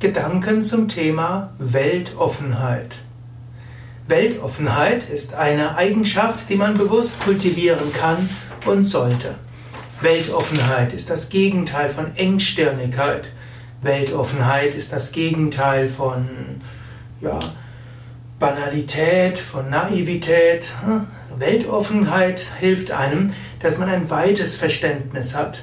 Gedanken zum Thema Weltoffenheit. Weltoffenheit ist eine Eigenschaft, die man bewusst kultivieren kann und sollte. Weltoffenheit ist das Gegenteil von Engstirnigkeit. Weltoffenheit ist das Gegenteil von ja, Banalität, von Naivität. Weltoffenheit hilft einem, dass man ein weites Verständnis hat.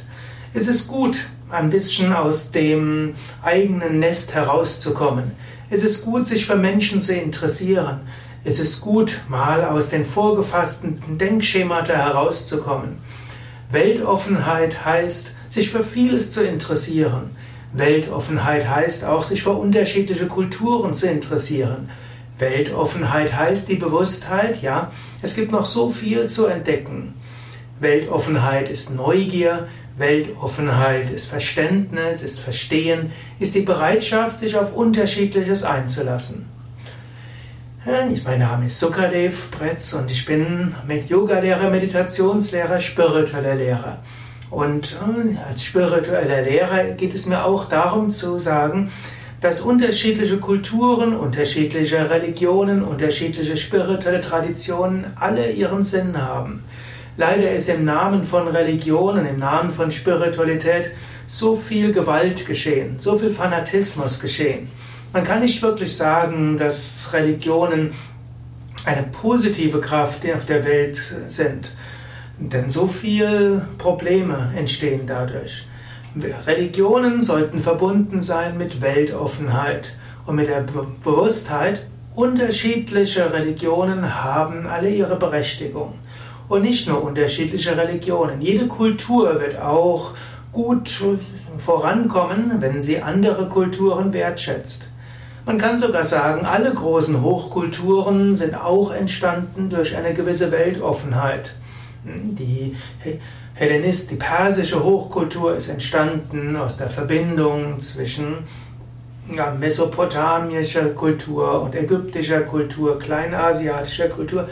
Es ist gut, ein bisschen aus dem eigenen Nest herauszukommen. Es ist gut, sich für Menschen zu interessieren. Es ist gut, mal aus den vorgefassten Denkschemata herauszukommen. Weltoffenheit heißt, sich für vieles zu interessieren. Weltoffenheit heißt auch, sich für unterschiedliche Kulturen zu interessieren. Weltoffenheit heißt die Bewusstheit, ja, es gibt noch so viel zu entdecken. Weltoffenheit ist Neugier, Weltoffenheit ist Verständnis, ist Verstehen, ist die Bereitschaft, sich auf Unterschiedliches einzulassen. Mein Name ist Sukadev Bretz und ich bin Yoga-Lehrer, Meditationslehrer, spiritueller Lehrer. Und äh, als spiritueller Lehrer geht es mir auch darum zu sagen, dass unterschiedliche Kulturen, unterschiedliche Religionen, unterschiedliche spirituelle Traditionen alle ihren Sinn haben. Leider ist im Namen von Religionen, im Namen von Spiritualität so viel Gewalt geschehen, so viel Fanatismus geschehen. Man kann nicht wirklich sagen, dass Religionen eine positive Kraft auf der Welt sind, denn so viele Probleme entstehen dadurch. Religionen sollten verbunden sein mit Weltoffenheit und mit der Bewusstheit, unterschiedliche Religionen haben alle ihre Berechtigung und nicht nur unterschiedliche Religionen. Jede Kultur wird auch gut vorankommen, wenn sie andere Kulturen wertschätzt. Man kann sogar sagen, alle großen Hochkulturen sind auch entstanden durch eine gewisse Weltoffenheit. Die Hellenist, die persische Hochkultur ist entstanden aus der Verbindung zwischen ja, mesopotamischer Kultur und ägyptischer Kultur, kleinasiatischer Kultur,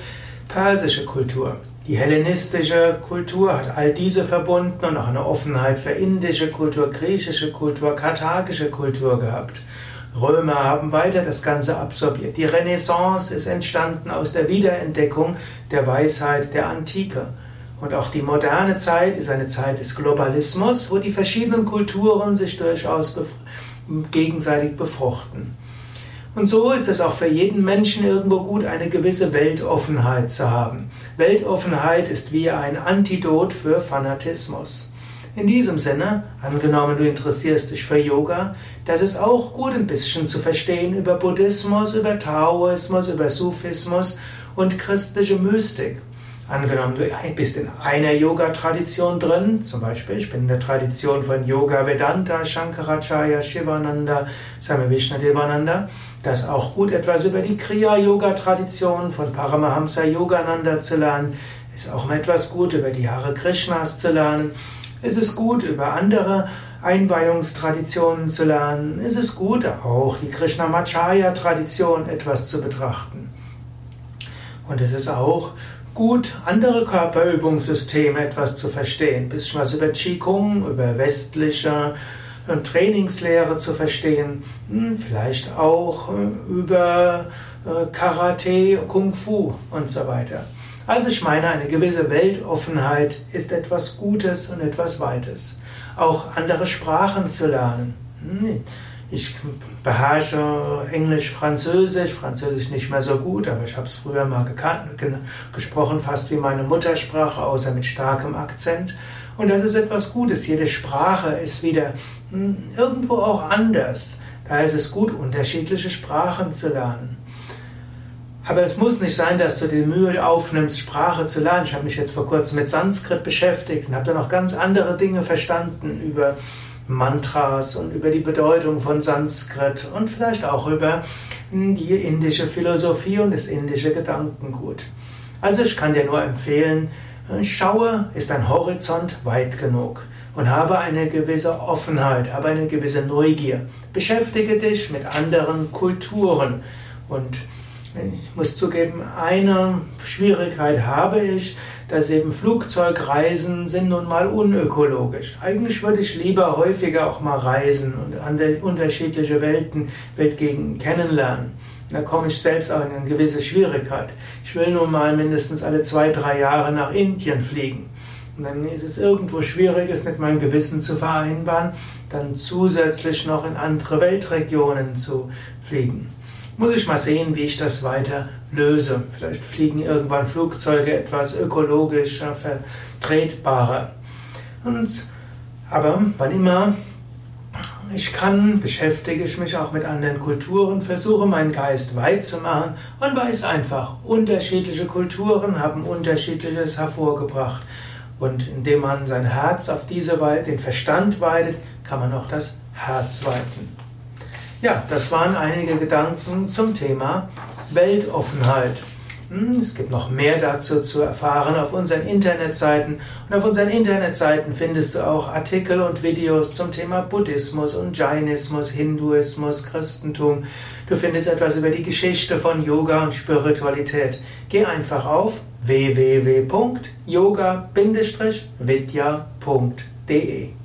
persische Kultur. Die hellenistische Kultur hat all diese verbunden und auch eine Offenheit für indische Kultur, griechische Kultur, karthagische Kultur gehabt. Römer haben weiter das Ganze absorbiert. Die Renaissance ist entstanden aus der Wiederentdeckung der Weisheit der Antike. Und auch die moderne Zeit ist eine Zeit des Globalismus, wo die verschiedenen Kulturen sich durchaus gegenseitig befruchten. Und so ist es auch für jeden Menschen irgendwo gut, eine gewisse Weltoffenheit zu haben. Weltoffenheit ist wie ein Antidot für Fanatismus. In diesem Sinne, angenommen du interessierst dich für Yoga, das ist auch gut ein bisschen zu verstehen über Buddhismus, über Taoismus, über Sufismus und christliche Mystik. Angenommen, du bist in einer Yoga-Tradition drin, zum Beispiel, ich bin in der Tradition von Yoga Vedanta, Shankaracharya, Shivananda, Swami Vishnadevananda, das ist auch gut etwas über die Kriya-Yoga-Tradition von Paramahamsa Yogananda zu lernen, ist auch mal etwas gut über die Hare Krishnas zu lernen, es ist gut über andere Einweihungstraditionen zu lernen, es ist gut auch die Krishnamacharya-Tradition etwas zu betrachten. Und es ist auch gut, andere Körperübungssysteme etwas zu verstehen. Ein bisschen was über Qigong, über westliche äh, Trainingslehre zu verstehen. Hm, vielleicht auch äh, über äh, Karate, Kung Fu und so weiter. Also ich meine, eine gewisse Weltoffenheit ist etwas Gutes und etwas Weites. Auch andere Sprachen zu lernen. Ich beherrsche Englisch, Französisch, Französisch nicht mehr so gut, aber ich habe es früher mal gekannt, gesprochen, fast wie meine Muttersprache, außer mit starkem Akzent. Und das ist etwas Gutes. Jede Sprache ist wieder hm, irgendwo auch anders. Da ist es gut, unterschiedliche Sprachen zu lernen. Aber es muss nicht sein, dass du die Mühe aufnimmst, Sprache zu lernen. Ich habe mich jetzt vor kurzem mit Sanskrit beschäftigt und habe da noch ganz andere Dinge verstanden über Mantras und über die Bedeutung von Sanskrit und vielleicht auch über die indische Philosophie und das indische Gedankengut. Also ich kann dir nur empfehlen, schaue, ist dein Horizont weit genug und habe eine gewisse Offenheit, habe eine gewisse Neugier. Beschäftige dich mit anderen Kulturen und Ich muss zugeben, eine Schwierigkeit habe ich, dass eben Flugzeugreisen sind nun mal unökologisch. Eigentlich würde ich lieber häufiger auch mal reisen und unterschiedliche Welten, Weltgegenden kennenlernen. Da komme ich selbst auch in eine gewisse Schwierigkeit. Ich will nun mal mindestens alle zwei, drei Jahre nach Indien fliegen. Und dann ist es irgendwo schwierig, es mit meinem Gewissen zu vereinbaren, dann zusätzlich noch in andere Weltregionen zu fliegen. Muss ich mal sehen, wie ich das weiter löse. Vielleicht fliegen irgendwann Flugzeuge etwas ökologischer, vertretbarer. Und, aber wann immer ich kann, beschäftige ich mich auch mit anderen Kulturen, versuche meinen Geist weit zu machen und weiß einfach, unterschiedliche Kulturen haben unterschiedliches hervorgebracht. Und indem man sein Herz auf diese Weise, den Verstand weitet, kann man auch das Herz weiten. Ja, das waren einige Gedanken zum Thema Weltoffenheit. Hm, es gibt noch mehr dazu zu erfahren auf unseren Internetseiten. Und auf unseren Internetseiten findest du auch Artikel und Videos zum Thema Buddhismus und Jainismus, Hinduismus, Christentum. Du findest etwas über die Geschichte von Yoga und Spiritualität. Geh einfach auf www.yoga-vidya.de